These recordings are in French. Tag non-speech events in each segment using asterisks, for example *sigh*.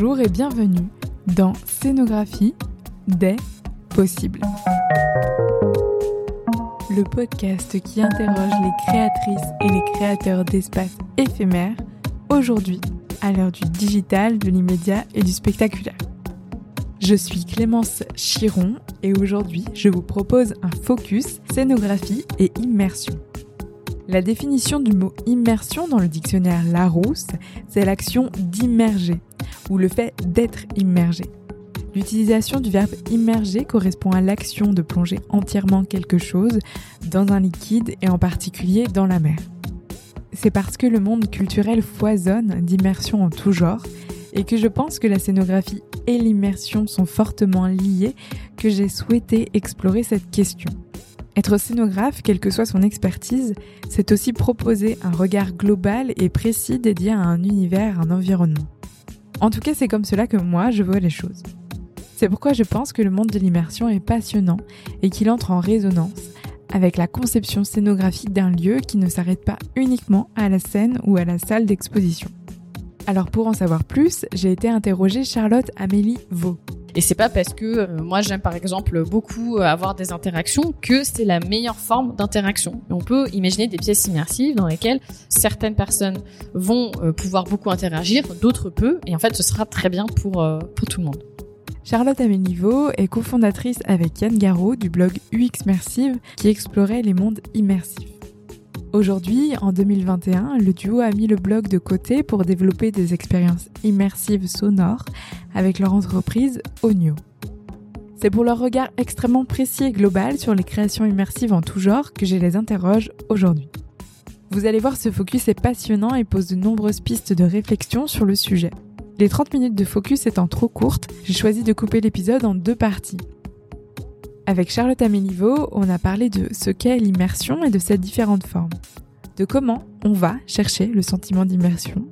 Bonjour et bienvenue dans Scénographie des possibles. Le podcast qui interroge les créatrices et les créateurs d'espaces éphémères, aujourd'hui à l'heure du digital, de l'immédiat et du spectaculaire. Je suis Clémence Chiron et aujourd'hui je vous propose un focus scénographie et immersion. La définition du mot immersion dans le dictionnaire Larousse, c'est l'action d'immerger ou le fait d'être immergé. L'utilisation du verbe immerger correspond à l'action de plonger entièrement quelque chose dans un liquide et en particulier dans la mer. C'est parce que le monde culturel foisonne d'immersion en tout genre et que je pense que la scénographie et l'immersion sont fortement liées que j'ai souhaité explorer cette question. Être scénographe, quelle que soit son expertise, c'est aussi proposer un regard global et précis dédié à un univers, un environnement. En tout cas, c'est comme cela que moi, je vois les choses. C'est pourquoi je pense que le monde de l'immersion est passionnant et qu'il entre en résonance avec la conception scénographique d'un lieu qui ne s'arrête pas uniquement à la scène ou à la salle d'exposition. Alors pour en savoir plus, j'ai été interroger Charlotte Amélie Vaux. Et c'est pas parce que euh, moi j'aime par exemple beaucoup euh, avoir des interactions que c'est la meilleure forme d'interaction. On peut imaginer des pièces immersives dans lesquelles certaines personnes vont euh, pouvoir beaucoup interagir, d'autres peu, et en fait ce sera très bien pour, pour tout le monde. Charlotte Améliveau est cofondatrice avec Yann Garot du blog UX Mersive qui explorait les mondes immersifs. Aujourd'hui, en 2021, le duo a mis le blog de côté pour développer des expériences immersives sonores avec leur entreprise Onio. C'est pour leur regard extrêmement précis et global sur les créations immersives en tout genre que je les interroge aujourd'hui. Vous allez voir, ce focus est passionnant et pose de nombreuses pistes de réflexion sur le sujet. Les 30 minutes de focus étant trop courtes, j'ai choisi de couper l'épisode en deux parties. Avec Charlotte Améliveau, on a parlé de ce qu'est l'immersion et de ses différentes formes, de comment on va chercher le sentiment d'immersion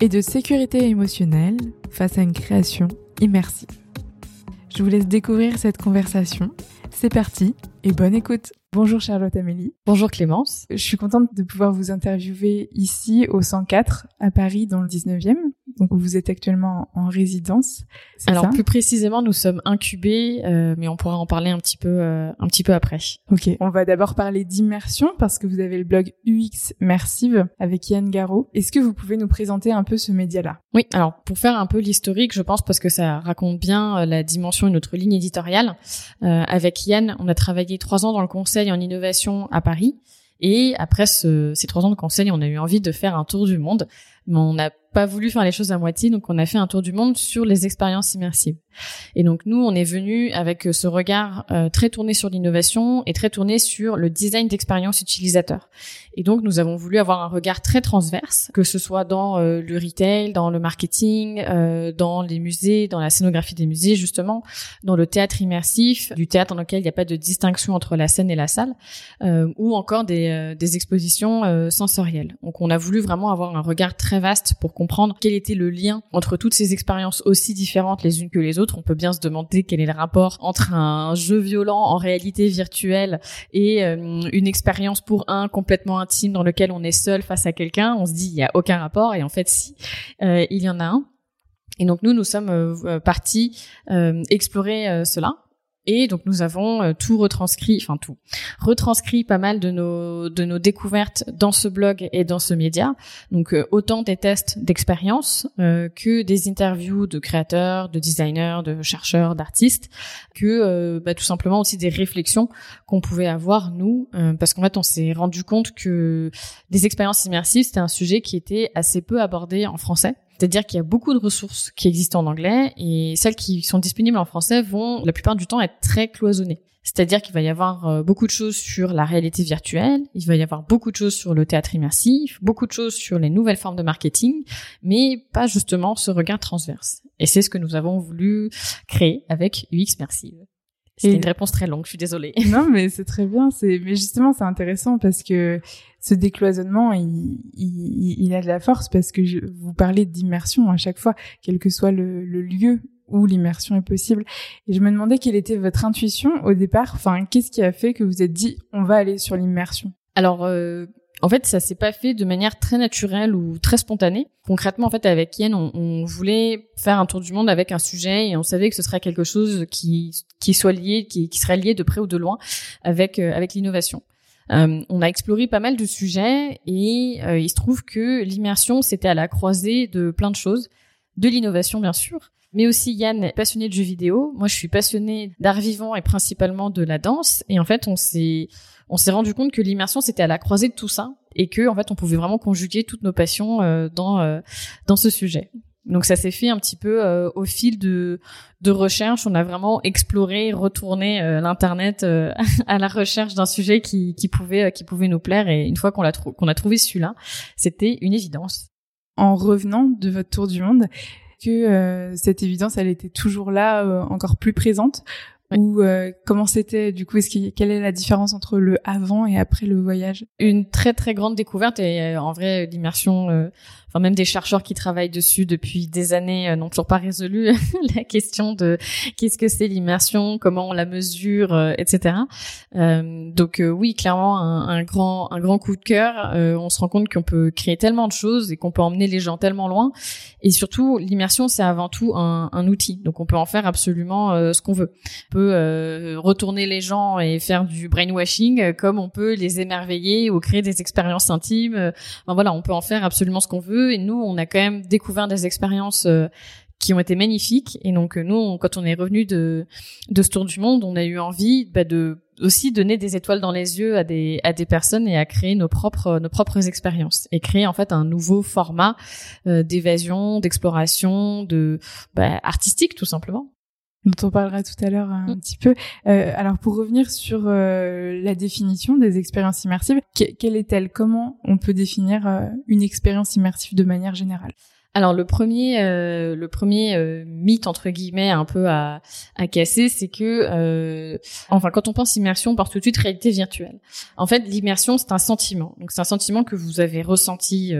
et de sécurité émotionnelle face à une création immersive. Je vous laisse découvrir cette conversation. C'est parti et bonne écoute. Bonjour Charlotte Amélie. Bonjour Clémence. Je suis contente de pouvoir vous interviewer ici au 104 à Paris dans le 19e. Donc vous êtes actuellement en résidence. Alors plus précisément, nous sommes incubés, euh, mais on pourra en parler un petit peu, euh, un petit peu après. Ok. On va d'abord parler d'immersion parce que vous avez le blog UX Mersive avec Yann Garot. Est-ce que vous pouvez nous présenter un peu ce média-là? Oui. Alors pour faire un peu l'historique, je pense parce que ça raconte bien euh, la dimension et notre ligne éditoriale. avec Yann, on a travaillé trois ans dans le conseil en innovation à Paris. Et après ce, ces trois ans de conseil, on a eu envie de faire un tour du monde, mais on n'a pas voulu faire les choses à moitié, donc on a fait un tour du monde sur les expériences immersives. Et donc nous, on est venu avec ce regard euh, très tourné sur l'innovation et très tourné sur le design d'expérience utilisateur. Et donc nous avons voulu avoir un regard très transverse, que ce soit dans euh, le retail, dans le marketing, euh, dans les musées, dans la scénographie des musées justement, dans le théâtre immersif, du théâtre dans lequel il n'y a pas de distinction entre la scène et la salle, ou encore des expositions sensorielles. Donc on a voulu vraiment avoir un regard très vaste pour comprendre quel était le lien entre toutes ces expériences aussi différentes les unes que les autres on peut bien se demander quel est le rapport entre un jeu violent en réalité virtuelle et euh, une expérience pour un complètement intime dans lequel on est seul face à quelqu'un. On se dit il y a aucun rapport et en fait si, euh, il y en a un. Et donc nous, nous sommes euh, partis explorer cela. Et donc nous avons euh, tout retranscrit, enfin tout, retranscrit pas mal de nos de nos découvertes dans ce blog et dans ce média. Donc euh, autant des tests d'expérience euh, que des interviews de créateurs, de designers, de chercheurs, d'artistes, que bah, tout simplement aussi des réflexions qu'on pouvait avoir nous, parce qu'en fait on s'est rendu compte que des expériences immersives c'était un sujet qui était assez peu abordé en français. C'est-à-dire qu'il y a beaucoup de ressources qui existent en anglais et celles qui sont disponibles en français vont la plupart du temps être très cloisonnées. C'est-à-dire qu'il va y avoir euh, beaucoup de choses sur la réalité virtuelle, il va y avoir beaucoup de choses sur le théâtre immersif, beaucoup de choses sur les nouvelles formes de marketing, mais pas justement ce regard transverse. Et c'est ce que nous avons voulu créer avec UX Mersive. C'est une réponse très longue, je suis désolée. *laughs* Non, mais c'est très bien. C'est, mais justement, c'est intéressant parce que ce décloisonnement, il, il, il, a de la force parce que je, vous parlez d'immersion à chaque fois, quel que soit le, le lieu où l'immersion est possible. Et je me demandais quelle était votre intuition au départ. Enfin, qu'est-ce qui a fait que vous êtes dit, on va aller sur l'immersion? Alors, euh, en fait, ça s'est pas fait de manière très naturelle ou très spontanée. Concrètement, en fait, avec Yen, on, voulait faire un tour du monde avec un sujet et on savait que ce serait quelque chose qui qui soit lié, qui, qui serait lié de près ou de loin avec euh, avec l'innovation. Euh, on a exploré pas mal de sujets et euh, il se trouve que l'immersion c'était à la croisée de plein de choses, de l'innovation bien sûr, mais aussi Yann est passionné de jeux vidéo. Moi, je suis passionnée d'art vivant et principalement de la danse. Et en fait, on s'est on s'est rendu compte que l'immersion c'était à la croisée de tout ça et que en fait on pouvait vraiment conjuguer toutes nos passions euh, dans euh, dans ce sujet. Donc ça s'est fait un petit peu euh, au fil de de recherche. On a vraiment exploré, retourné l'internet *laughs* à la recherche d'un sujet qui qui pouvait qui pouvait nous plaire. Et une fois qu'on l'a qu'on a trouvé celui-là, c'était une évidence. En revenant de votre tour du monde, que cette évidence, elle était toujours là, encore plus présente ou euh, comment c'était du coup est-ce quelle est la différence entre le avant et après le voyage? Une très très grande découverte et euh, en vrai l'immersion euh, enfin même des chercheurs qui travaillent dessus depuis des années n'ont toujours pas résolu *laughs* la question de qu'est-ce que c'est l'immersion, comment on la mesure, etc. donc oui, clairement un, un, grand un grand coup de cœur. on se rend compte qu'on peut créer tellement de choses et qu'on peut emmener les gens tellement loin. Et surtout, l'immersion c'est avant tout un, un, outil, donc on peut en faire absolument ce qu'on veut peut euh, retourner les gens et faire du brainwashing, euh, comme on peut les émerveiller ou créer des expériences intimes. Euh, enfin, voilà, on peut en faire absolument ce qu'on veut. Et nous, on a quand même découvert des expériences qui ont été magnifiques. Et donc nous, quand on est revenu de de ce tour du monde, on a eu envie bah, de aussi donner des étoiles dans les yeux à des à des personnes et à créer nos propres nos propres expériences et créer en fait un nouveau format d'évasion, d'exploration, de bah, artistique tout simplement dont on parlera tout à l'heure un mm. petit peu. Euh, alors pour revenir sur euh, la définition des expériences immersives, quelle est-elle? Comment on peut définir euh, une expérience immersive de manière générale? Alors le premier, euh, le premier euh, mythe entre guillemets un peu à, à casser, c'est que, euh, enfin, quand on pense immersion, on pense tout de suite réalité virtuelle. En fait, l'immersion c'est un sentiment. Donc c'est un sentiment que vous avez ressenti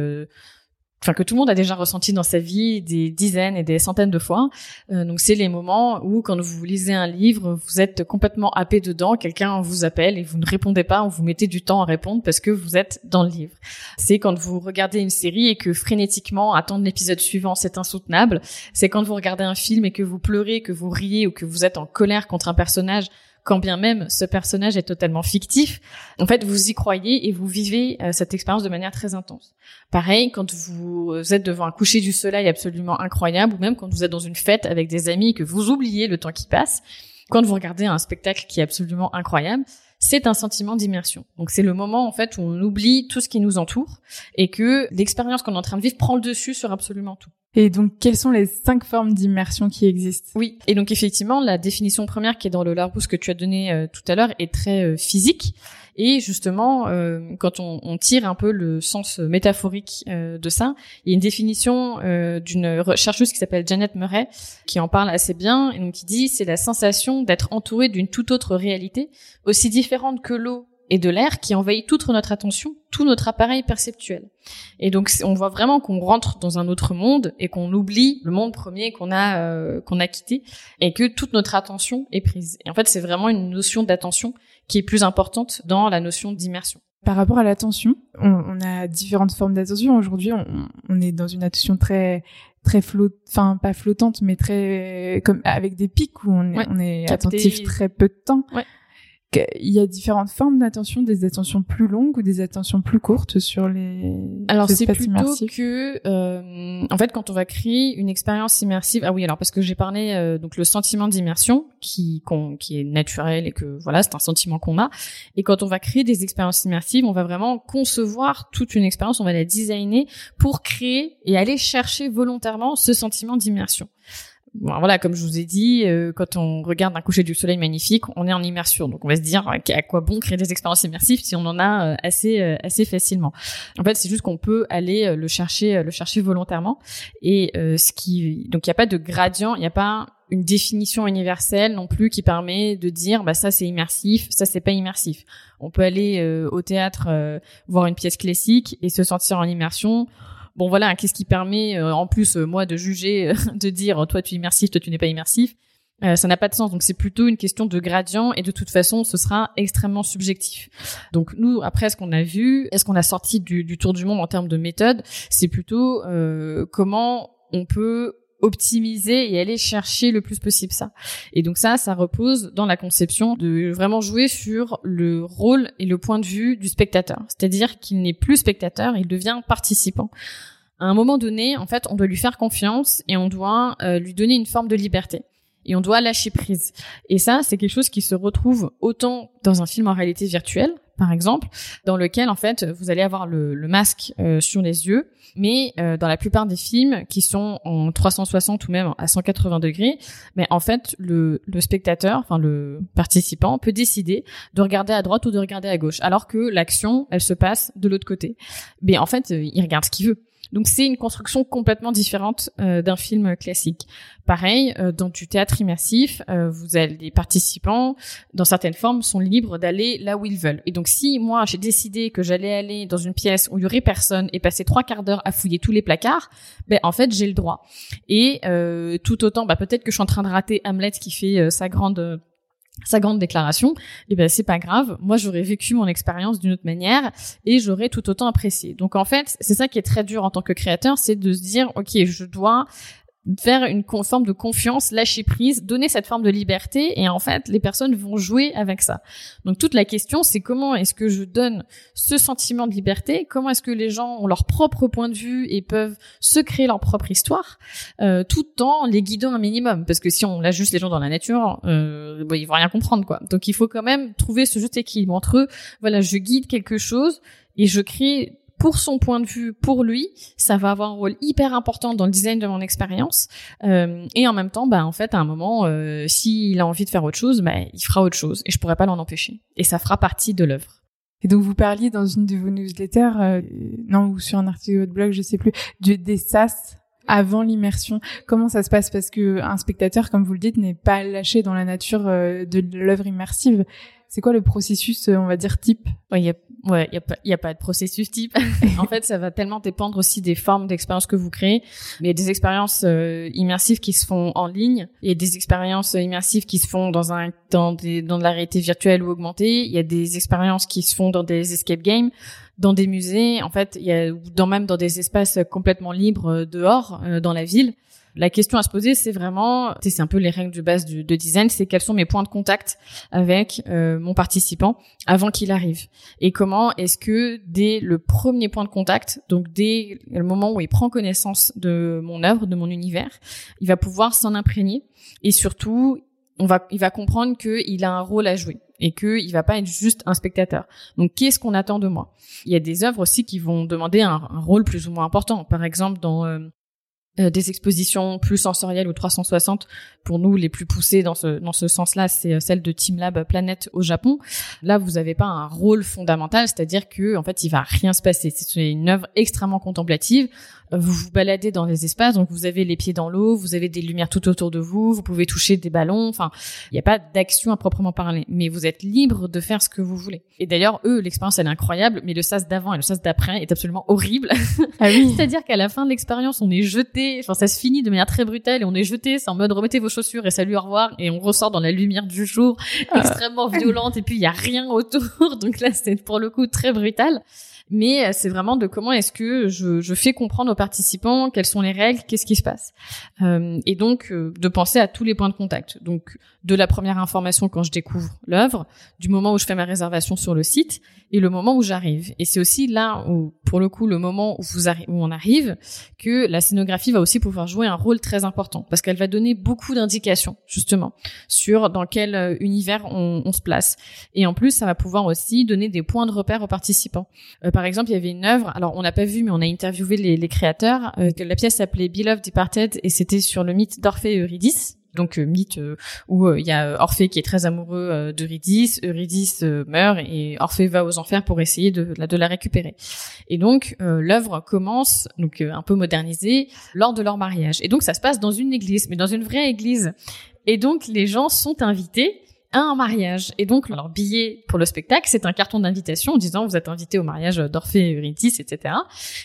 enfin que tout le monde a déjà ressenti dans sa vie des dizaines et des centaines de fois. Euh, donc c'est les moments où quand vous lisez un livre, vous êtes complètement happé dedans, quelqu'un vous appelle et vous ne répondez pas, ou vous mettez du temps à répondre parce que vous êtes dans le livre. C'est quand vous regardez une série et que frénétiquement attendre l'épisode suivant, c'est insoutenable. C'est quand vous regardez un film et que vous pleurez, que vous riez ou que vous êtes en colère contre un personnage quand bien même ce personnage est totalement fictif, en fait, vous y croyez et vous vivez euh, cette expérience de manière très intense. Pareil, quand vous êtes devant un coucher du soleil absolument incroyable, ou même quand vous êtes dans une fête avec des amis et que vous oubliez le temps qui passe, quand vous regardez un spectacle qui est absolument incroyable, c'est un sentiment d'immersion. Donc c'est le moment en fait où on oublie tout ce qui nous entoure et que l'expérience qu'on est en train de vivre prend le dessus sur absolument tout. Et donc, quelles sont les cinq formes d'immersion qui existent? Oui, et donc effectivement, la définition première qui est dans le Larousse que tu as donné euh, tout à l'heure est très euh, physique. Et justement, euh, quand on, on, tire un peu le sens métaphorique de ça, il y a une définition d'une chercheuse qui s'appelle Janet Murray qui en parle assez bien et donc qui dit c'est la sensation d'être entouré d'une toute autre réalité, aussi différente que l'eau et de l'air qui envahit toute notre attention, tout notre appareil perceptuel. Et donc on voit vraiment qu'on rentre dans un autre monde et qu'on oublie le monde premier qu'on a euh, qu'on a quitté et que toute notre attention est prise. Et en fait, c'est vraiment une notion d'attention qui est plus importante dans la notion d'immersion. Par rapport à l'attention, on, a différentes formes d'attention. Aujourd'hui, on, est dans une attention très très flot, enfin pas flottante, mais très comme avec des pics où on est, on est attentif très peu de temps. Ouais il y a différentes formes d'attention, des attentions plus longues ou des attentions plus courtes sur les alors c'est plutôt que euh, en fait quand on va créer une expérience immersive ah oui alors parce que j'ai parlé euh, donc le sentiment d'immersion qui qui est naturel et que voilà c'est un sentiment qu'on a. Et quand on va créer des expériences immersives on va vraiment concevoir toute une expérience on va la designer pour créer et aller chercher volontairement ce sentiment d'immersion voilà, comme je vous ai dit, euh, quand on regarde un coucher du soleil magnifique, on est en immersion. Donc on va se dire à quoi bon créer des expériences immersives si on en a euh, assez euh, assez facilement? En fait, c'est juste qu'on peut aller le chercher le chercher volontairement et ce qui donc il n'y a pas de gradient, il n'y a pas une définition universelle non plus qui permet de dire bah ça c'est immersif, ça c'est pas immersif. On peut aller au théâtre voir une pièce classique et se sentir en immersion Bon voilà, qu'est-ce qui permet euh, en plus euh, moi de juger, euh, *laughs* de dire toi tu es immersif, toi tu n'es pas immersif Euh, ça n'a pas de sens. Donc c'est plutôt une question de gradient et de toute façon, ce sera extrêmement subjectif. Donc nous, après ce qu'on a vu, est-ce qu'on a sorti du, du, tour du monde en termes de méthode C'est plutôt euh, comment on peut optimiser et aller chercher le plus possible ça. Et donc ça, ça repose dans la conception de vraiment jouer sur le rôle et le point de vue du spectateur. C'est-à-dire qu'il n'est plus spectateur, il devient participant. À un moment donné, en fait, on doit lui faire confiance et on doit euh, lui donner une forme de liberté et on doit lâcher prise. Et ça, c'est quelque chose qui se retrouve autant dans un film en réalité virtuelle, par exemple, dans lequel en fait vous allez avoir le, masque euh, sur les yeux, mais euh, dans la plupart des films qui sont en 360 ou même à 180 degrés, mais en fait le, le spectateur, enfin le participant peut décider de regarder à droite ou de regarder à gauche, alors que l'action elle se passe de l'autre côté. Mais en fait, il regarde ce qu'il veut. Donc c'est une construction complètement différente euh, d'un film classique. Pareil, euh, dans du théâtre immersif, euh, vous avez les participants, dans certaines formes, sont libres d'aller là où ils veulent. Et donc si moi j'ai décidé que j'allais aller dans une pièce où il y aurait personne et passer trois quarts d'heure à fouiller tous les placards, ben en fait j'ai le droit. Et tout autant, bah, peut-être que je suis en train de rater Hamlet qui fait sa grande sa grande déclaration, eh ben c'est pas grave. Moi, j'aurais vécu mon expérience d'une autre manière et j'aurais tout autant apprécié. Donc en fait, c'est ça qui est très dur en tant que créateur, c'est de se dire ok, je dois faire une forme de confiance, lâcher prise, donner cette forme de liberté et en fait les personnes vont jouer avec ça. Donc toute la question c'est comment est-ce que je donne ce sentiment de liberté, comment est-ce que les gens ont leur propre point de vue et peuvent se créer leur propre histoire euh, tout en les guidant un minimum parce que si on lâche juste les gens dans la nature, euh, bon, ils vont rien comprendre quoi. Donc il faut quand même trouver ce juste équilibre entre voilà je guide quelque chose et je crée pour son point de vue, pour lui, ça va avoir un rôle hyper important dans le design de mon expérience. Euh, et en même temps, bah en fait, à un moment, euh, s'il a envie de faire autre chose, bah, il fera autre chose et je pourrais pas l'en empêcher. Et ça fera partie de l'œuvre. Et donc vous parliez dans une de vos newsletters, euh, non ou sur un article de blog, je sais plus, du, des SAS avant l'immersion. Comment ça se passe? Parce que un spectateur, comme vous le dites, n'est pas lâché dans la nature euh, de l'œuvre immersive. C'est quoi le processus, on va dire, type? Il y a Ouais, il y a a pas de processus type. *laughs* en fait, ça va tellement dépendre aussi des formes d'expériences que vous créez. Il y a des expériences euh, immersives qui se font en ligne, a des expériences immersives qui se font dans un dans des dans de la réalité virtuelle ou augmentée, il y a des expériences qui se font dans des escape games, dans des musées, en fait, il y a dans même dans des espaces complètement libres euh, dehors euh, dans la ville. La question à se poser, c'est vraiment, c'est un peu les règles de base du, de design, c'est quels sont mes points de contact avec euh, mon participant avant qu'il arrive, et comment est-ce que dès le premier point de contact, donc dès le moment où il prend connaissance de mon œuvre, de mon univers, il va pouvoir s'en imprégner, et surtout, on va, il va comprendre qu'il a un rôle à jouer et qu'il va pas être juste un spectateur. Donc, qu'est-ce qu'on attend de moi? Il y a des œuvres aussi qui vont demander un, un rôle plus ou moins important. Par exemple, dans euh, euh, des expositions plus sensorielles ou 360 pour nous les plus poussées dans ce dans ce sens-là c'est euh, celle de Team Lab Planète au Japon. Là vous n'avez pas un rôle fondamental c'est-à-dire que en fait il va rien se passer. C'est une œuvre extrêmement contemplative vous vous baladez dans les espaces, donc vous avez les pieds dans l'eau, vous avez des lumières tout autour de vous, vous pouvez toucher des ballons, enfin, il n'y a pas d'action à proprement parler, mais vous êtes libre de faire ce que vous voulez. Et d'ailleurs, eux, l'expérience, elle est incroyable, mais le sas d'avant et le sas d'après est absolument horrible. *laughs* Ah oui. C'est-à-dire qu'à la fin de l'expérience, on est jeté, enfin, ça se finit de manière très brutale et on est jeté, c'est en mode remettez vos chaussures et salut, au revoir, et on ressort dans la lumière du jour, ah. extrêmement violente, et puis il y a rien autour, *laughs* donc là, c'est pour le coup très brutal mais euh, c'est vraiment de comment est-ce que je, je, fais comprendre aux participants quelles sont les règles, qu'est-ce qui se passe, euh, et donc euh, de penser à tous les points de contact. Donc de la première information quand je découvre l'œuvre, du moment où je fais ma réservation sur le site, et le moment où j'arrive. Et c'est aussi là où, pour le coup, le moment où, vous où on arrive, que la scénographie va aussi pouvoir jouer un rôle très important, parce qu'elle va donner beaucoup d'indications justement sur dans quel euh, univers on, se place. Et en plus, ça va pouvoir aussi donner des points de repère aux participants. Par exemple, il y avait une œuvre, alors on n'a pas vu, mais on a interviewé les créateurs. Euh, la pièce s'appelait Beloved Departed et c'était sur le mythe d'Orphée et Eurydice donc euh, mythe euh, où il y a Orphée qui est très amoureux d'Eurydice, Eurydice meurt et Orphée va aux enfers pour essayer de, de la récupérer. Et donc l'œuvre commence donc un peu modernisée lors de leur mariage. Et donc ça se passe dans une église, mais dans une vraie église. Et donc les gens sont invités un mariage. Et donc, leur billet pour le spectacle, c'est un carton d'invitation en disant vous êtes invité au mariage d'Orphée et Eurydice, etc.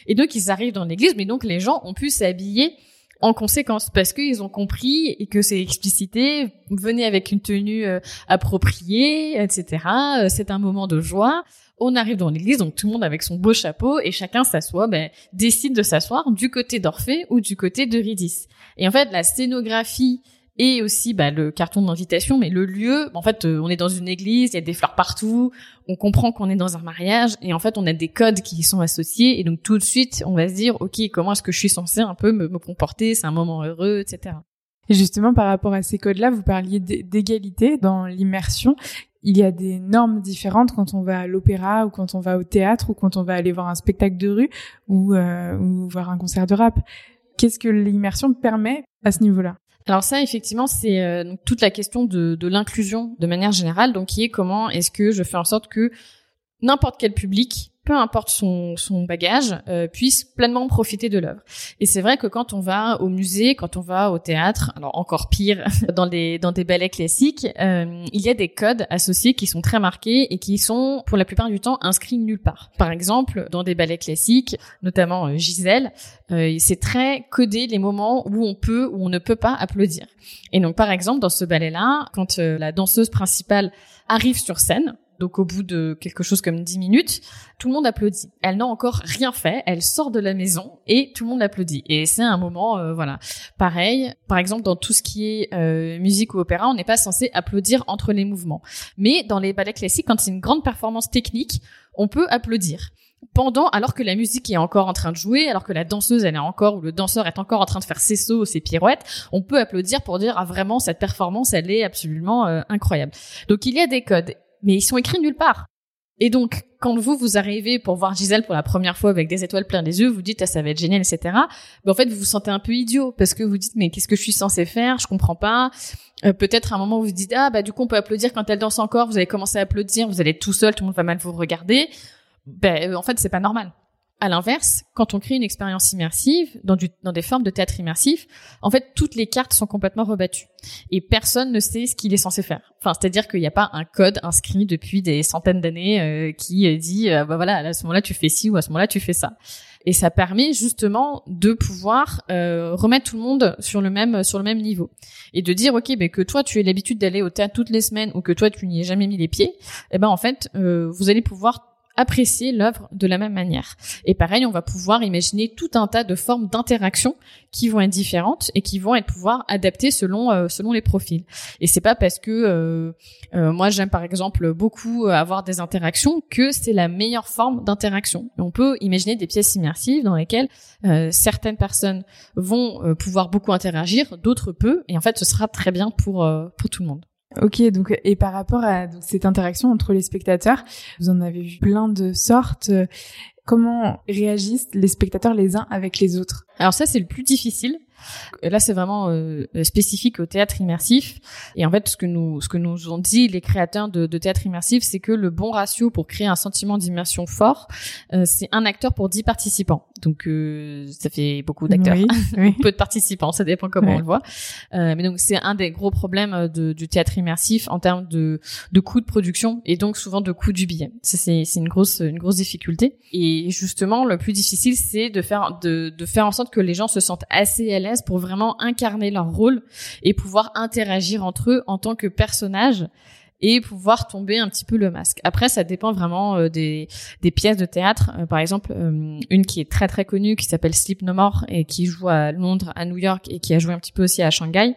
Et donc, ils arrivent dans l'église, mais donc les gens ont pu s'habiller en conséquence parce qu'ils ont compris et que c'est explicité. Venez avec une tenue euh, appropriée, etc. Euh, c'est un moment de joie. On arrive dans l'église, donc tout le monde avec son beau chapeau et chacun s'assoit, ben, décide de s'asseoir du côté d'Orphée ou du côté d'Eurydice. Et en fait, la scénographie et aussi bah, le carton d'invitation, mais le lieu, en fait, euh, on est dans une église, il y a des fleurs partout, on comprend qu'on est dans un mariage, et en fait, on a des codes qui y sont associés, et donc tout de suite, on va se dire, ok, comment est-ce que je suis censé un peu me, me comporter, c'est un moment heureux, etc. Et justement, par rapport à ces codes-là, vous parliez d'égalité dans l'immersion. Il y a des normes différentes quand on va à l'opéra ou quand on va au théâtre ou quand on va aller voir un spectacle de rue ou, euh, ou voir un concert de rap. Qu'est-ce que l'immersion permet à ce niveau-là? Alors ça, effectivement, c'est euh, toute la question de, de l'inclusion de manière générale, donc qui est comment est-ce que je fais en sorte que n'importe quel public peu importe son, bagage, euh, puisse pleinement profiter de l'œuvre. Et c'est vrai que quand on va au musée, quand on va au théâtre, alors encore pire, *laughs* dans des, dans des ballets classiques, euh, il y a des codes associés qui sont très marqués et qui sont, pour la plupart du temps, inscrits nulle part. Par exemple, dans des ballets classiques, notamment euh, Gisèle, euh, c'est très codé les moments où on peut ou on ne peut pas applaudir. Et donc, par exemple, dans ce ballet-là, quand la danseuse principale arrive sur scène, donc au bout de quelque chose comme 10 minutes, tout le monde applaudit. Elle n'a encore rien fait, elle sort de la maison et tout le monde applaudit. Et c'est un moment, euh, voilà. Pareil, par exemple dans tout ce qui est euh, musique ou opéra, on n'est pas censé applaudir entre les mouvements. Mais dans les ballets classiques, quand c'est une grande performance technique, on peut applaudir pendant, alors que la musique est encore en train de jouer, alors que la danseuse elle est encore ou le danseur est encore en train de faire ses sauts, ses pirouettes, on peut applaudir pour dire ah vraiment cette performance elle est absolument euh, incroyable. Donc il y a des codes mais ils sont écrits nulle part. Et donc, quand vous, vous arrivez pour voir Gisèle pour la première fois avec des étoiles plein les yeux, vous dites, ah, ça va être génial, etc. Mais en fait, vous vous sentez un peu idiot parce que vous dites, mais qu'est-ce que je suis censé faire? Je comprends pas. Euh, peut-être à un moment, vous vous dites, ah, bah, du coup, on peut applaudir quand elle danse encore. Vous allez commencer à applaudir. Vous allez être tout seul. Tout le monde va mal vous regarder. Ben, euh, en fait, c'est pas normal. À l'inverse, quand on crée une expérience immersive, dans, du, dans des formes de théâtre immersif, en fait, toutes les cartes sont complètement rebattues. Et personne ne sait ce qu'il est censé faire. Enfin, c'est-à-dire qu'il n'y a pas un code inscrit depuis des centaines d'années euh, qui euh, dit, euh, bah voilà, à ce moment-là, tu fais ci ou à ce moment-là, tu fais ça. Et ça permet justement de pouvoir remettre tout le monde sur le même sur le même niveau et de dire ok ben que toi tu aies l'habitude d'aller au théâtre toutes les semaines ou que toi tu n'y aies jamais mis les pieds, eh ben en fait vous allez pouvoir apprécier l'œuvre de la même manière. Et pareil, on va pouvoir imaginer tout un tas de formes d'interaction qui vont être différentes et qui vont être pouvoir adapter selon euh, selon les profils. Et c'est pas parce que euh, euh, moi j'aime par exemple beaucoup avoir des interactions que c'est la meilleure forme d'interaction. On peut imaginer des pièces immersives dans lesquelles certaines personnes vont pouvoir beaucoup interagir, d'autres peu, et en fait ce sera très bien pour pour tout le monde. Ok, donc et par rapport à cette interaction entre les spectateurs, vous en avez vu plein de sortes. Comment réagissent les spectateurs les uns avec les autres? Alors ça, c'est le plus difficile Là, c'est vraiment euh, spécifique au théâtre immersif. Et en fait, ce que nous, ce que nous ont dit les créateurs de, de théâtre immersif, c'est que le bon ratio pour créer un sentiment d'immersion fort, euh, c'est un acteur pour dix participants. Donc, euh, ça fait beaucoup d'acteurs, *laughs* peu de participants, ça dépend comment on le voit. mais donc, c'est un des gros problèmes de, du théâtre immersif en termes de, de coût de production et donc souvent de coût du billet. Ça, c'est, c'est une grosse, une grosse difficulté. Et justement, le plus difficile, c'est de faire, de, de faire en sorte que les gens se sentent assez à l'aise pour vraiment incarner leur rôle et pouvoir interagir entre eux en tant que personnages et pouvoir tomber un petit peu le masque. Après, ça dépend vraiment euh, des, des pièces de théâtre. Euh, par exemple, euh, une qui est très très connue, qui s'appelle Sleep No More et qui joue à Londres, à New York et qui a joué un petit peu aussi à Shanghai.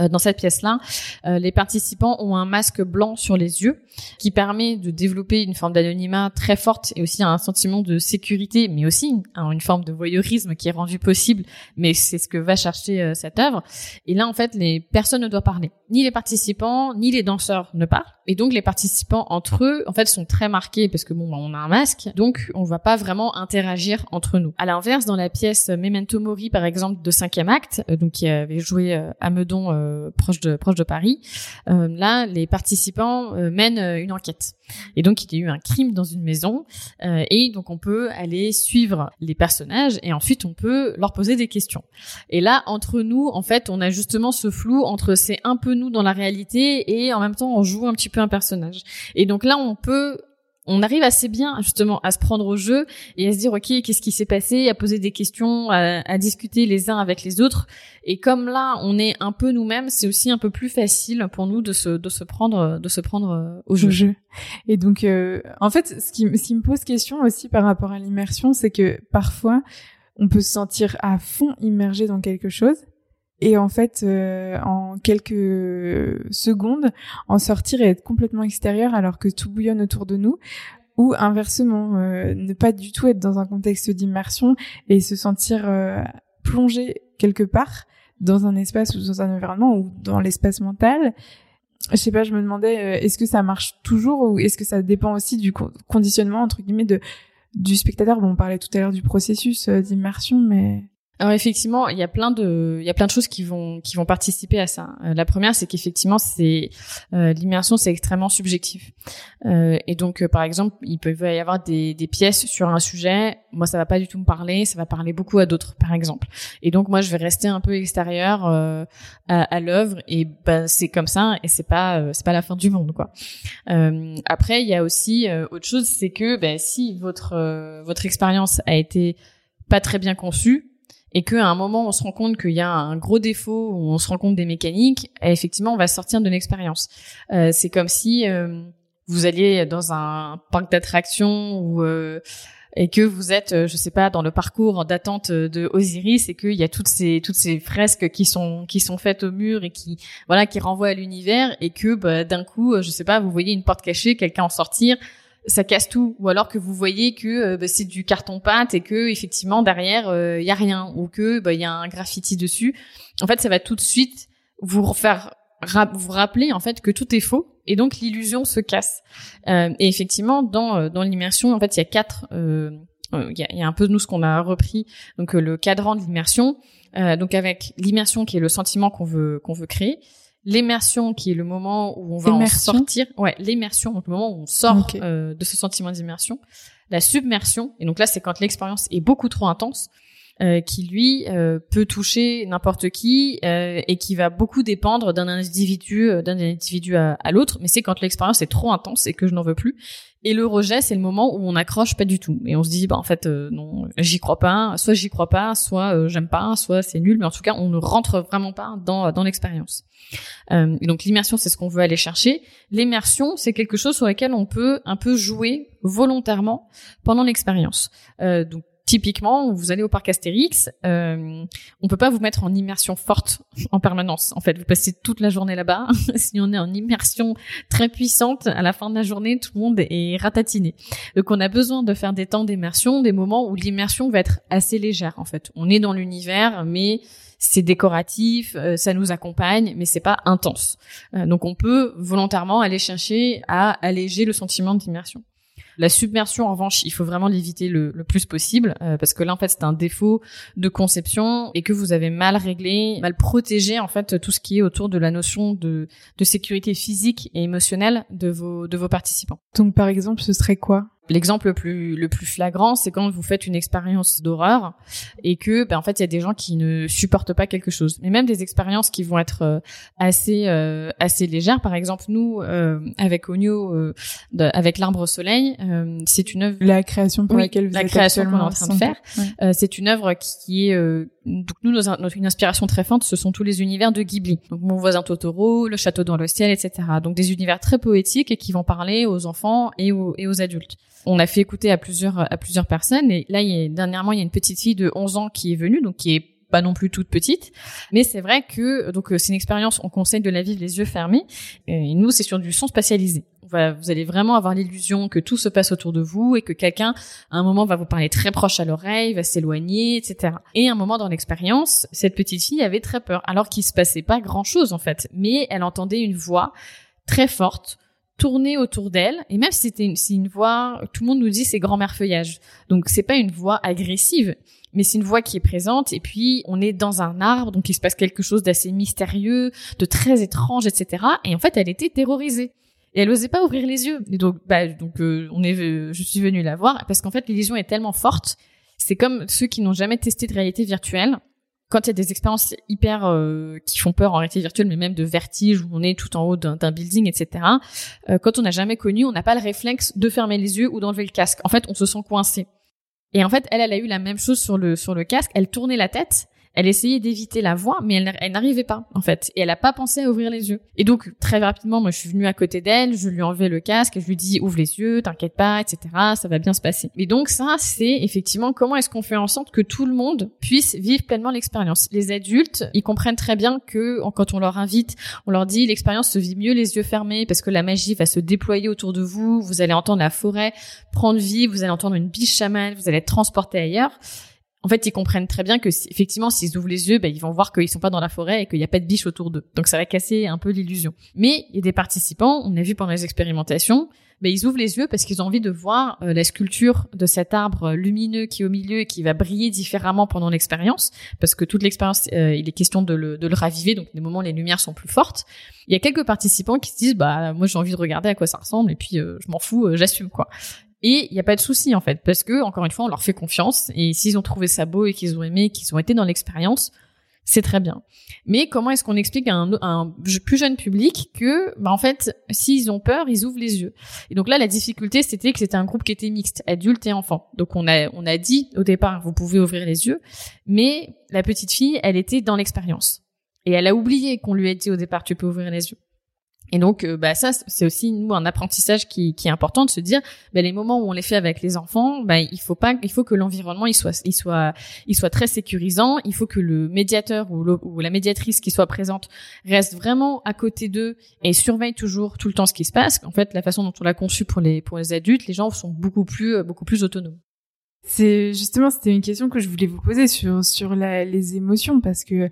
Euh, dans cette pièce-là, euh, les participants ont un masque blanc sur les yeux qui permet de développer une forme d'anonymat très forte et aussi un sentiment de sécurité, mais aussi une, forme de voyeurisme qui est rendu possible. Mais c'est ce que va chercher euh, cette œuvre. Et là, en fait, les personnes ne doivent parler. Ni les participants, ni les danseurs ne parlent. Et donc, les participants entre eux, en fait, sont très marqués parce que bon, bah, on a un masque, donc on va pas vraiment interagir entre nous. À l'inverse, dans la pièce Memento Mori, par exemple, de cinquième acte, donc qui avait joué à Meudon euh, proche de proche de Paris. Euh, là, les participants euh, mènent une enquête. Et donc, il y a eu un crime dans une maison, et donc on peut aller suivre les personnages, et ensuite on peut leur poser des questions. Et là, entre nous, en fait, on a justement ce flou entre c'est un peu nous dans la réalité, et en même temps on joue un petit peu un personnage. Et donc là, on peut on arrive assez bien justement à se prendre au jeu et à se dire ok qu'est-ce qui s'est passé, à poser des questions, à, discuter les uns avec les autres. Et comme là on est un peu nous-mêmes, c'est aussi un peu plus facile pour nous de se de se prendre de se prendre euh, au jeu. Et donc euh, en fait ce qui, ce qui me pose question aussi par rapport à l'immersion, c'est que parfois on peut se sentir à fond immergé dans quelque chose et en fait euh, en quelques secondes en sortir et être complètement extérieur alors que tout bouillonne autour de nous. Ou inversement euh, ne pas du tout être dans un contexte d'immersion et se sentir euh, plongé quelque part dans un espace ou dans un environnement ou dans l'espace mental. Je sais pas je me demandais est-ce que ça marche toujours ou est-ce que ça dépend aussi du conditionnement entre guillemets de du spectateur? Bon on parlait tout à l'heure du processus d'immersion mais alors effectivement, il y a plein de, il y a plein de choses qui vont, qui vont participer à ça. Euh, la première, c'est qu'effectivement, c'est euh, l'immersion, c'est extrêmement subjectif. Euh, et donc, par exemple, il peut y avoir des, des pièces sur un sujet. Moi, ça va pas du tout me parler. Ça va parler beaucoup à d'autres, par exemple. Et donc, moi, je vais rester un peu extérieur à, à l'œuvre. Et ben, c'est comme ça. Et c'est pas, c'est pas la fin du monde, quoi. après, il y a aussi autre chose, c'est que ben, si votre votre expérience a été pas très bien conçue, et qu'à un moment on se rend compte qu'il y a un gros défaut on se rend compte des mécaniques, effectivement on va sortir de l'expérience. Euh, c'est comme si euh, vous alliez dans un parc d'attractions ou euh, et que vous êtes, euh, je sais pas, dans le parcours d'attente de Osiris et qu'il y a toutes ces toutes ces fresques qui sont qui sont faites au mur et qui voilà qui renvoient à l'univers et que bah, d'un coup, je sais pas, vous voyez une porte cachée, quelqu'un en sortir, ça casse tout. Ou alors que vous voyez que euh, bah, c'est du carton pâte et que effectivement derrière il euh, y a rien. Ou que il bah, y a un graffiti dessus. En fait ça va tout de suite vous refaire vous rappeler en fait que tout est faux et donc l'illusion se casse. Euh, et effectivement dans euh, dans l'immersion en fait il y a quatre il y a, y, a, un peu nous ce qu'on a repris donc le cadran de l'immersion. Donc avec l'immersion qui est le sentiment qu'on veut qu'on veut créer l'immersion qui est le moment où on va en sortir. Ouais l'immersion donc le moment où on sort euh, de ce sentiment d'immersion. La submersion et donc là c'est quand l'expérience est beaucoup trop intense euh, qui lui euh, peut toucher n'importe qui euh, et qui va beaucoup dépendre d'un individu d'un individu à, à l'autre. Mais c'est quand l'expérience est trop intense et que je n'en veux plus et le rejet, c'est le moment où on n'accroche pas du tout. Et on se dit, bah en fait, euh, non, j'y crois pas. Soit j'y crois pas, soit euh, j'aime pas, soit c'est nul. Mais en tout cas, on ne rentre vraiment pas dans dans l'expérience. Euh, donc l'immersion, c'est ce qu'on veut aller chercher. L'immersion, c'est quelque chose sur lequel on peut un peu jouer volontairement pendant l'expérience. Euh, donc typiquement, vous allez au parc Astérix, euh, on peut pas vous mettre en immersion forte en permanence. En fait, vous passez toute la journée là-bas. *laughs* si on est en immersion très puissante, à la fin de la journée, tout le monde est ratatiné. Donc, on a besoin de faire des temps d'immersion, des moments où l'immersion va être assez légère. En fait, on est dans l'univers, mais c'est décoratif, euh, ça nous accompagne, mais c'est pas intense. Euh, donc, on peut volontairement aller chercher à alléger le sentiment d'immersion. La submersion, en revanche, il faut vraiment l'éviter le, plus possible euh, parce que là, en fait, c'est un défaut de conception et que vous avez mal réglé, mal protégé en fait tout ce qui est autour de la notion de, de sécurité physique et émotionnelle de vos de vos participants. Donc, par exemple, ce serait quoi? L'exemple le plus le plus flagrant, c'est quand vous faites une expérience d'horreur et que, ben, en fait, il y a des gens qui ne supportent pas quelque chose. Mais même des expériences qui vont être euh, assez euh, assez légères. Par exemple, nous, euh, avec Onio, avec l'arbre au soleil, c'est une œuvre. La création pour laquelle vous la création qu'on est en train de faire, c'est une œuvre qui est donc nous notre une inspiration très forte, ce sont tous les univers de Ghibli. Donc mon voisin Totoro, le château dans le ciel, etc. Donc des univers très poétiques et qui vont parler aux enfants et aux, et aux adultes on a fait écouter à plusieurs à plusieurs personnes et là il y a, dernièrement il y a une petite fille de 11 ans qui est venue donc qui est pas non plus toute petite, mais c'est vrai que donc euh, c'est une expérience, on conseille de la vivre les yeux fermés. Et nous, c'est sur du son spatialisé. vous allez vraiment avoir l'illusion que tout se passe autour de vous et que quelqu'un, à un moment, va vous parler très proche à l'oreille, va s'éloigner, etc. Et à un moment dans l'expérience, cette petite fille avait très peur, alors qu'il se passait pas grand chose en fait, mais elle entendait une voix très forte tourner autour d'elle. Et même si c'était une, une voix tout le monde nous dit c'est grand-mère feuillage. Donc c'est pas une voix agressive mais c'est une voix qui est présente. Et puis on est dans un arbre donc il se passe quelque chose d'assez mystérieux de très étrange etc et en fait elle était terrorisée. Et elle osait pas ouvrir les yeux. Et donc bah donc euh, on est je suis venue la voir parce qu'en fait l'illusion est tellement forte. C'est comme ceux qui n'ont jamais testé de réalité virtuelle quand il y a des expériences hyper euh, qui font peur en réalité virtuelle, mais même de vertige où on est tout en haut d'un building, etc. Euh, quand on n'a jamais connu, on n'a pas le réflexe de fermer les yeux ou d'enlever le casque. En fait, on se sent coincé. Et en fait, elle, elle a eu la même chose sur le sur le casque. Elle tournait la tête elle essayait d'éviter la voix, mais elle, n'arrivait pas, en fait. Et elle a pas pensé à ouvrir les yeux. Et donc, très rapidement, moi, je suis venue à côté d'elle, je lui ai enlevé le casque, et je lui dis, ouvre les yeux, t'inquiète pas, etc., ça va bien se passer. Et donc, ça, c'est effectivement comment est-ce qu'on fait en sorte que tout le monde puisse vivre pleinement l'expérience. Les adultes, ils comprennent très bien que quand on leur invite, on leur dit, l'expérience se vit mieux les yeux fermés, parce que la magie va se déployer autour de vous, vous allez entendre la forêt prendre vie, vous allez entendre une biche chamane, vous allez être transporté ailleurs en fait, ils comprennent très bien que effectivement, s'ils ouvrent les yeux, ben, ils vont voir qu'ils sont pas dans la forêt et qu'il n'y a pas de biche autour d'eux. Donc, ça va casser un peu l'illusion. Mais il y a des participants, on a vu pendant les expérimentations, ben, ils ouvrent les yeux parce qu'ils ont envie de voir euh, la sculpture de cet arbre lumineux qui est au milieu et qui va briller différemment pendant l'expérience, parce que toute l'expérience, euh, il est question de le, de le raviver, donc des moments les lumières sont plus fortes. Il y a quelques participants qui se disent, bah moi j'ai envie de regarder à quoi ça ressemble et puis euh, je m'en fous, j'assume quoi. Et il n'y a pas de souci en fait, parce que encore une fois, on leur fait confiance. Et s'ils ont trouvé ça beau et qu'ils ont aimé, qu'ils ont été dans l'expérience, c'est très bien. Mais comment est-ce qu'on explique à un, un, plus jeune public que, bah, en fait, s'ils ont peur, ils ouvrent les yeux? Et donc là, la difficulté, c'était que c'était un groupe qui était mixte, adultes et enfants. Donc on a, on a dit au départ, vous pouvez ouvrir les yeux, mais la petite fille, elle était dans l'expérience. Et elle a oublié qu'on lui a dit au départ, tu peux ouvrir les yeux. Et donc, euh, bah ça, c'est aussi nous un apprentissage qui, qui est important de se dire, bah, les moments où on les fait avec les enfants, bah, il faut pas, il faut que l'environnement il soit, il soit, il soit très sécurisant. Il faut que le médiateur ou, la médiatrice qui soit présente reste vraiment à côté d'eux et surveille toujours tout le temps ce qui se passe. En fait, la façon dont on l'a conçu pour les pour les adultes, les gens sont beaucoup plus euh, beaucoup plus autonomes. C'est justement c'était une question que je voulais vous poser sur sur la, les émotions parce que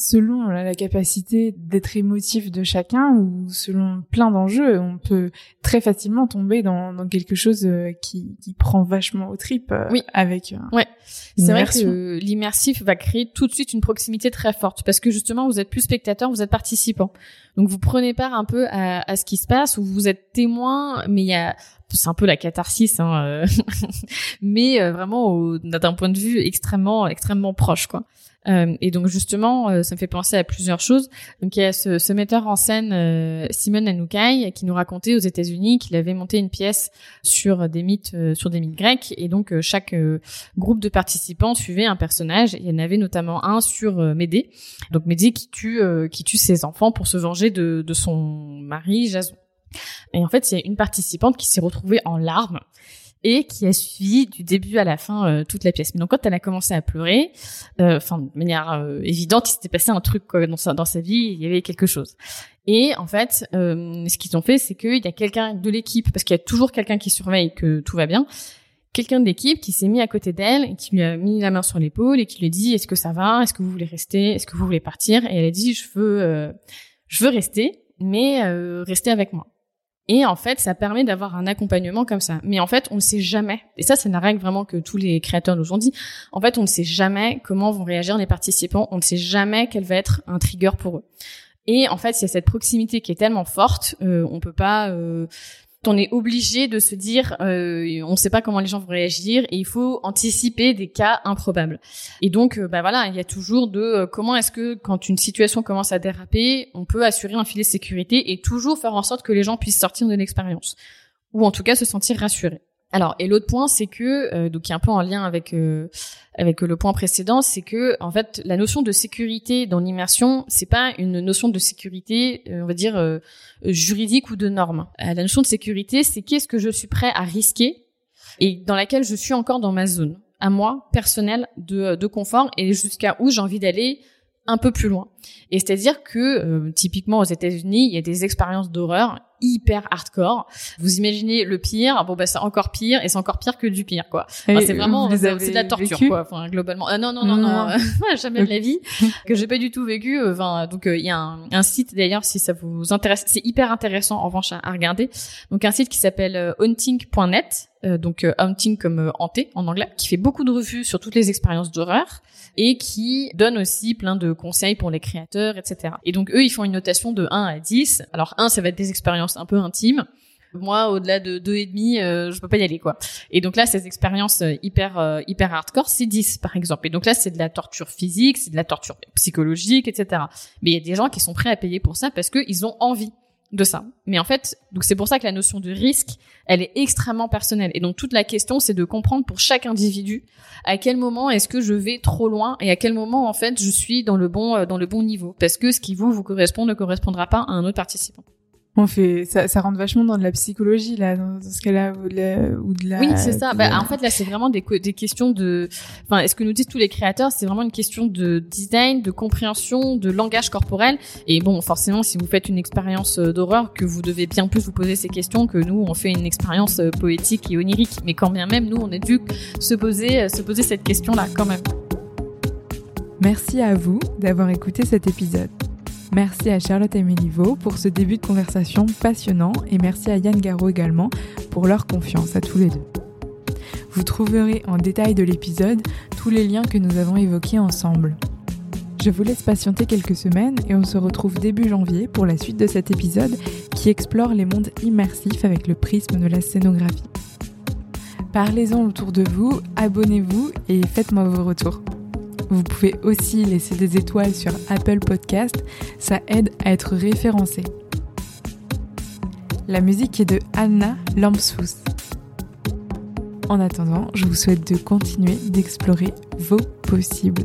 selon la capacité d'être émotif de chacun ou selon plein d'enjeux, on peut très facilement tomber dans, dans quelque chose euh, qui, qui prend vachement au trip euh, oui. avec. Euh, ouais, c'est vrai que l'immersif va créer tout de suite une proximité très forte parce que justement vous êtes plus spectateur, vous êtes participant, donc vous prenez part un peu à, à ce qui se passe ou vous êtes témoin, mais il y a c'est un peu la catharsis, hein, *laughs* mais vraiment d'un point de vue extrêmement extrêmement proche quoi. Euh, et donc justement, euh, ça me fait penser à plusieurs choses. Donc il y a ce, ce metteur en scène euh, Simon Anoukai qui nous racontait aux États-Unis qu'il avait monté une pièce sur des mythes sur des mythes grecs et donc chaque groupe de participants suivait un personnage. il y en avait notamment un sur Médée. Donc Médée qui tue qui tue ses enfants pour se venger de, de son mari Jason. Et en fait, il y a une participante qui s'est retrouvée en larmes et qui a suivi du début à la fin euh, toute la pièce. Mais donc quand elle a commencé à pleurer, euh, enfin de manière euh, évidente, il s'était passé un truc quoi, dans sa dans sa vie, il y avait quelque chose. Et en fait, ce qu'ils ont fait, c'est qu'il y a quelqu'un de l'équipe, parce qu'il y a toujours quelqu'un qui surveille que tout va bien, quelqu'un de l'équipe qui s'est mis à côté d'elle qui lui a mis la main sur l'épaule et qui lui dit est-ce que ça va, est-ce que vous voulez rester, est-ce que vous voulez partir? Et elle a dit je veux je veux rester, mais rester avec moi. Et en fait, ça permet d'avoir un accompagnement comme ça. Mais en fait, on ne sait jamais. Et ça, c'est une règle vraiment que tous les créateurs nous ont dit. En fait, on ne sait jamais comment vont réagir les participants. On ne sait jamais quel va être un trigger pour eux. Et en fait, il y a cette proximité qui est tellement forte, euh, on peut pas euh, on est obligé de se dire, euh, on ne sait pas comment les gens vont réagir et il faut anticiper des cas improbables. Et donc, euh, bah voilà, il y a toujours de euh, comment est-ce que quand une situation commence à déraper, on peut assurer un filet de sécurité et toujours faire en sorte que les gens puissent sortir de l'expérience ou en tout cas se sentir rassurés. Alors, et l'autre point, c'est que, euh, donc, qui est un peu en lien avec euh, avec le point précédent, c'est que, en fait, la notion de sécurité dans l'immersion, c'est pas une notion de sécurité, euh, on va dire juridique ou de norme. la notion de sécurité, c'est qu'est-ce que je suis prêt à risquer et dans laquelle je suis encore dans ma zone, à moi personnelle de de confort et jusqu'à où j'ai envie d'aller un peu plus loin. Et c'est-à-dire que typiquement aux États-Unis, il y a des expériences d'horreur hyper hardcore. Vous imaginez le pire, bon bah c'est encore pire et c'est encore pire que du pire quoi. c'est vraiment c'est de la torture quoi. Enfin globalement. Ah, non non non non, *laughs* jamais de la vie que j'ai pas du tout vécu. Enfin donc euh, il y a un, un site d'ailleurs si ça vous intéresse, c'est hyper intéressant en revanche à, regarder. Donc un site qui s'appelle euh, haunting.net. Euh, donc hunting comme hanté en anglais, qui fait beaucoup de revues sur toutes les expériences d'horreur et qui donne aussi plein de conseils pour les créateurs, etc. Et donc eux, ils font une notation de 1 à 10. Alors 1, ça va être des expériences un peu intime. moi au-delà de deux et demi euh, je peux pas y aller quoi et donc là ces expériences euh, hyper euh, hyper hardcore c'est 10 par exemple et donc là c'est de la torture physique c'est de la torture psychologique etc mais il y a des gens qui sont prêts à payer pour ça parce que ils ont envie de ça. Mais en fait, donc c'est pour ça que la notion de risque, elle est extrêmement personnelle. Et donc toute la question, c'est de comprendre pour chaque individu à quel moment est-ce que je vais trop loin et à quel moment en fait je suis dans le bon dans le bon niveau. Parce que ce qui vous vous correspond ne correspondra pas à un autre participant. On fait, ça, ça rentre vachement dans de la psychologie là, dans ce cas-là, ou de la, ou de la Oui, c'est ça. Bah, en fait, là, c'est vraiment des, des questions de, enfin, est-ce que nous disent tous les créateurs, c'est vraiment une question de design, de compréhension, de langage corporel. Et bon, forcément, si vous faites une expérience euh, d'horreur, que vous devez bien plus vous poser ces questions que nous, on fait une expérience euh, poétique et onirique. Mais quand bien même, nous, on est dû se poser, euh, se poser cette question-là, quand même. Merci à vous d'avoir écouté cet épisode. Merci à Charlotte et Méliveau pour ce début de conversation passionnant et merci à Yann Garot également pour leur confiance à tous les deux. Vous trouverez en détail de l'épisode tous les liens que nous avons évoqués ensemble. Je vous laisse patienter quelques semaines et on se retrouve début janvier pour la suite de cet épisode qui explore les mondes immersifs avec le prisme de la scénographie. Parlez-en autour de vous, abonnez-vous et faites-moi vos retours. Vous pouvez aussi laisser des étoiles sur Apple Podcast, ça aide à être référencé. La musique est de Anna Lampsous. En attendant, je vous souhaite de continuer d'explorer vos possibles.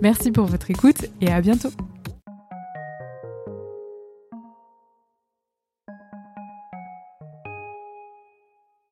Merci pour votre écoute et à bientôt